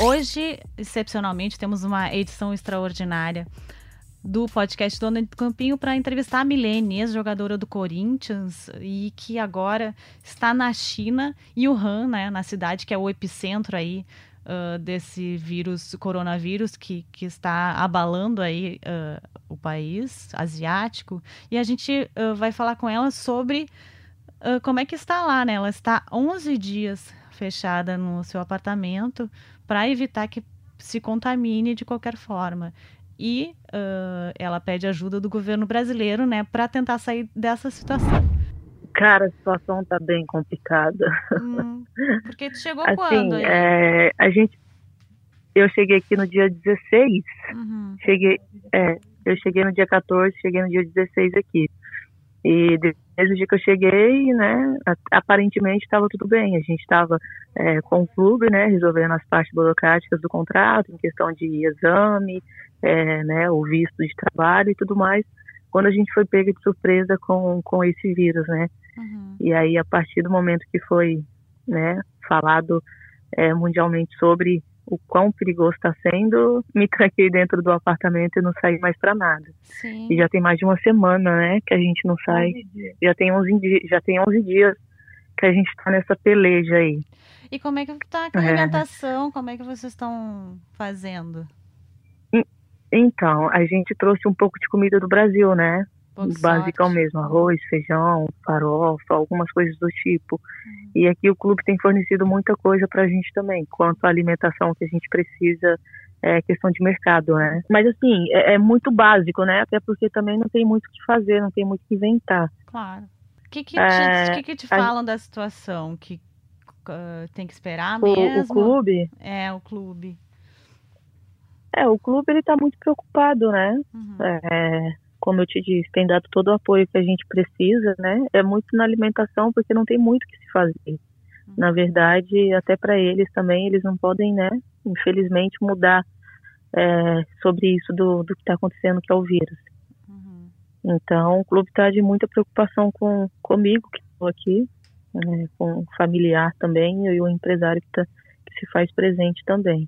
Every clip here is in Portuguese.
Hoje, excepcionalmente, temos uma edição extraordinária do podcast Dona do Campinho para entrevistar a Milene, ex-jogadora do Corinthians e que agora está na China, Wuhan, né, na cidade que é o epicentro aí uh, desse vírus, coronavírus, que, que está abalando aí uh, o país asiático. E a gente uh, vai falar com ela sobre como é que está lá, né? Ela está 11 dias fechada no seu apartamento para evitar que se contamine de qualquer forma e uh, ela pede ajuda do governo brasileiro, né, para tentar sair dessa situação. Cara, a situação tá bem complicada. Hum, porque tu chegou assim, quando? É, a gente, eu cheguei aqui no dia 16. Uhum. Cheguei, é, eu cheguei no dia 14, cheguei no dia 16 aqui. E desde o dia que eu cheguei, né, aparentemente estava tudo bem. A gente estava é, com o clube, né, resolvendo as partes burocráticas do contrato, em questão de exame, é, né, o visto de trabalho e tudo mais, quando a gente foi pega de surpresa com, com esse vírus, né? Uhum. E aí, a partir do momento que foi né, falado é, mundialmente sobre o quão perigoso está sendo, me tranquei dentro do apartamento e não saí mais para nada. Sim. E já tem mais de uma semana, né, que a gente não sai. Já tem 11 dias, já tem 11 dias que a gente está nessa peleja aí. E como é que tá a é. alimentação? É. Como é que vocês estão fazendo? Então, a gente trouxe um pouco de comida do Brasil, né? Basicão mesmo, arroz, feijão, farofa, algumas coisas do tipo. Uhum. E aqui o clube tem fornecido muita coisa para a gente também, quanto à alimentação que a gente precisa, é questão de mercado, né? Mas assim, é, é muito básico, né? Até porque também não tem muito o que fazer, não tem muito o que inventar. Claro. O que, que, te, é, que, que te falam a... da situação? Que uh, tem que esperar o, mesmo? O clube? É, o clube. É, o clube ele está muito preocupado, né? Uhum. É, como eu te disse, tem dado todo o apoio que a gente precisa, né? É muito na alimentação porque não tem muito o que se fazer. Uhum. Na verdade, até para eles também, eles não podem, né? Infelizmente mudar é, sobre isso do, do que está acontecendo, que é o vírus. Uhum. Então, o clube está de muita preocupação com comigo que estou aqui, né, com o familiar também e o empresário que, tá, que se faz presente também.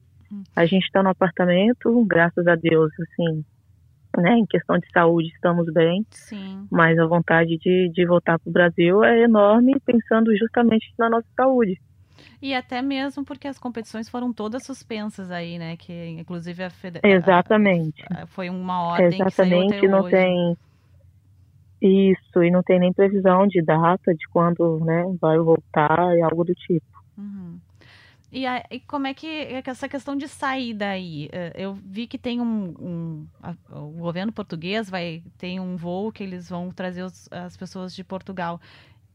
A gente está no apartamento, graças a Deus, assim, né, em questão de saúde estamos bem, Sim. mas a vontade de, de voltar para o Brasil é enorme, pensando justamente na nossa saúde. E até mesmo porque as competições foram todas suspensas aí, né? Que inclusive a federação. Exatamente. A, a, foi uma ordem Exatamente, que não hoje. tem. Isso, e não tem nem previsão de data de quando né, vai voltar e algo do tipo. Uhum. E, a, e, como é que é essa questão de saída aí? Eh, eu vi que tem um, um a, o governo português vai tem um voo que eles vão trazer os, as pessoas de Portugal.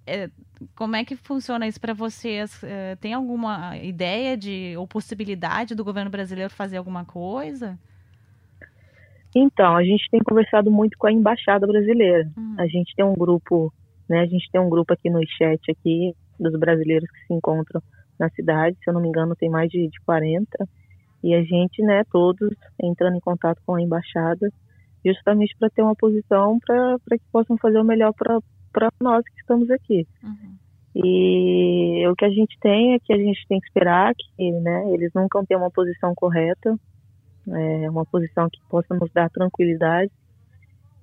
É, como é que funciona isso para vocês? É, tem alguma ideia de ou possibilidade do governo brasileiro fazer alguma coisa? Então, a gente tem conversado muito com a embaixada brasileira. Uhum. A gente tem um grupo, né? A gente tem um grupo aqui no chat aqui dos brasileiros que se encontram na cidade, se eu não me engano, tem mais de, de 40. E a gente, né, todos entrando em contato com a embaixada, justamente para ter uma posição para que possam fazer o melhor para nós que estamos aqui. Uhum. E o que a gente tem é que a gente tem que esperar que né, eles nunca tenham uma posição correta, é, uma posição que possa nos dar tranquilidade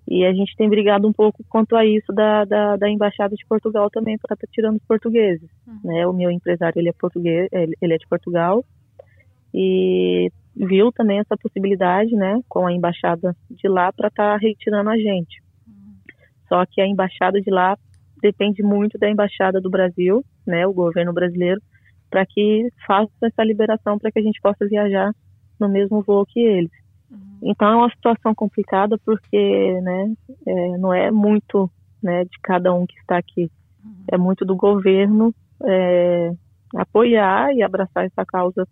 e a gente tem brigado um pouco quanto a isso da, da, da Embaixada de Portugal também, para estar tá tirando os portugueses. Uhum. Né? O meu empresário, ele é português, ele é de Portugal, e viu também essa possibilidade, né, com a embaixada de lá para estar tá retirando a gente. Uhum. Só que a embaixada de lá depende muito da embaixada do Brasil, né, o governo brasileiro, para que faça essa liberação para que a gente possa viajar no mesmo voo que eles. Então é uma situação complicada porque, né, é, não é muito, né, de cada um que está aqui, é muito do governo é, apoiar e abraçar essa causa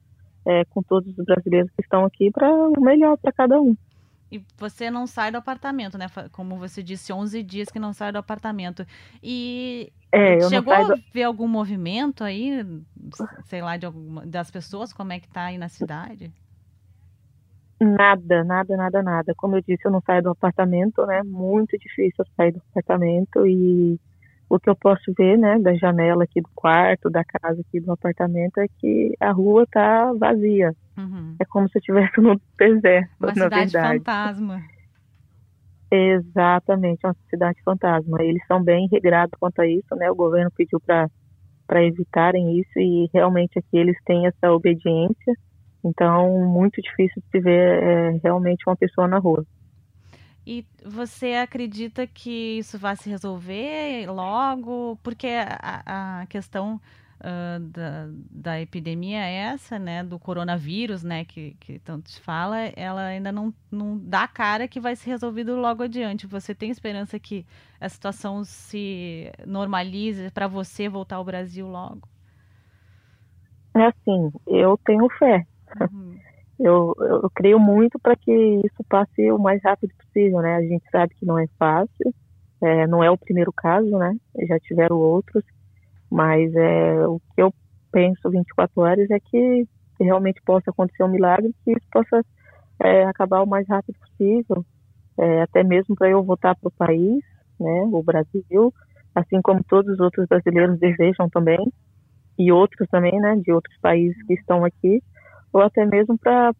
é, com todos os brasileiros que estão aqui para o melhor para cada um. E você não sai do apartamento, né? Como você disse, 11 dias que não sai do apartamento. E é, chegou a ver algum movimento aí, sei lá, de alguma, das pessoas? Como é que tá aí na cidade? Nada, nada, nada, nada. Como eu disse, eu não saio do apartamento, né? Muito difícil sair do apartamento e o que eu posso ver, né, da janela aqui do quarto, da casa aqui do apartamento, é que a rua tá vazia. Uhum. É como se eu estivesse no deserto, uma na cidade verdade. fantasma. Exatamente, uma cidade fantasma. Eles são bem regrados quanto a isso, né? O governo pediu para evitarem isso e realmente aqui eles têm essa obediência. Então, muito difícil de se ver é, realmente uma pessoa na rua. E você acredita que isso vai se resolver logo? Porque a, a questão uh, da, da epidemia é essa, né, do coronavírus, né, que, que tanto se fala, ela ainda não, não dá cara que vai ser resolvido logo adiante. Você tem esperança que a situação se normalize para você voltar ao Brasil logo? É assim, eu tenho fé. Uhum. Eu, eu creio muito para que isso passe o mais rápido possível, né? A gente sabe que não é fácil, é, não é o primeiro caso, né? Já tiveram outros, mas é, o que eu penso 24 horas é que realmente possa acontecer um milagre, que isso possa é, acabar o mais rápido possível, é, até mesmo para eu voltar para o país, né, o Brasil, assim como todos os outros brasileiros desejam também, e outros também, né, de outros países que estão aqui, ou até mesmo para,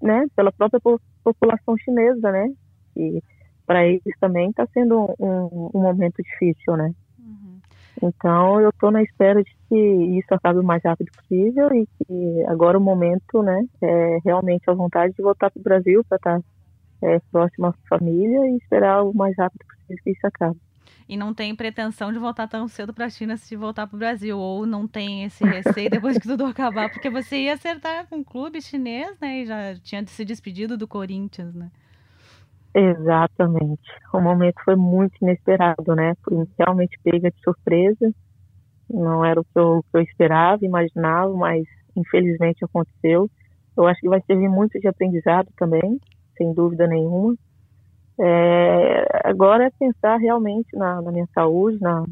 né, pela própria população chinesa, né, e para eles também está sendo um, um momento difícil, né. Então, eu estou na espera de que isso acabe o mais rápido possível e que agora o momento, né, é realmente a vontade de voltar para o Brasil para estar tá, é, próximo à família e esperar o mais rápido possível que isso acabe. E não tem pretensão de voltar tão cedo para a China se voltar para o Brasil, ou não tem esse receio depois que tudo acabar, porque você ia acertar com o clube chinês, né, e já tinha se despedido do Corinthians, né? Exatamente. O momento foi muito inesperado, né? Fui realmente pega de surpresa. Não era o que eu, que eu esperava, imaginava, mas infelizmente aconteceu. Eu acho que vai servir muito de aprendizado também, sem dúvida nenhuma. É, agora é pensar realmente na, na minha saúde, na,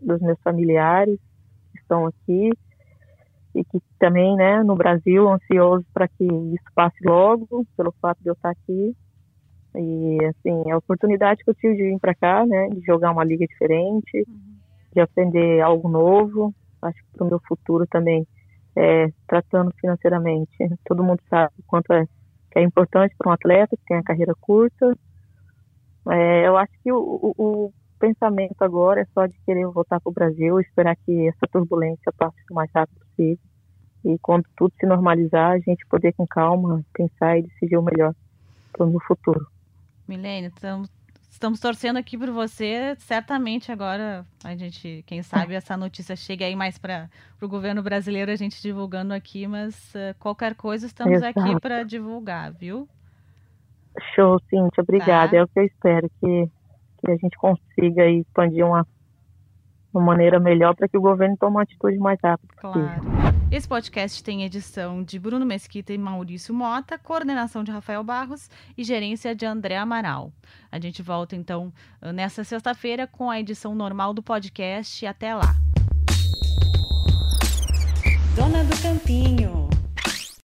dos meus familiares que estão aqui e que também, né, no Brasil, ansioso para que isso passe logo, pelo fato de eu estar aqui e, assim, a oportunidade que eu tive de vir para cá, né, de jogar uma liga diferente, uhum. de aprender algo novo, acho que para o meu futuro também, é, tratando financeiramente. Todo mundo sabe o quanto é, é importante para um atleta que tem a carreira curta. É, eu acho que o, o, o, pensamento agora é só de querer voltar para o Brasil, esperar que essa turbulência passe o mais rápido possível. E quando tudo se normalizar, a gente poder com calma pensar e decidir o melhor para o futuro. Milênio, estamos, estamos torcendo aqui por você. Certamente agora a gente, quem sabe, essa notícia chega aí mais para o governo brasileiro, a gente divulgando aqui, mas uh, qualquer coisa estamos Exato. aqui para divulgar, viu? Show, Cíntia, obrigada. Tá. É o que eu espero, que, que a gente consiga expandir uma, uma maneira melhor para que o governo tome uma atitude mais rápida. Claro. Esse podcast tem edição de Bruno Mesquita e Maurício Mota, coordenação de Rafael Barros e gerência de André Amaral. A gente volta então nessa sexta-feira com a edição normal do podcast. Até lá. Dona do Campinho.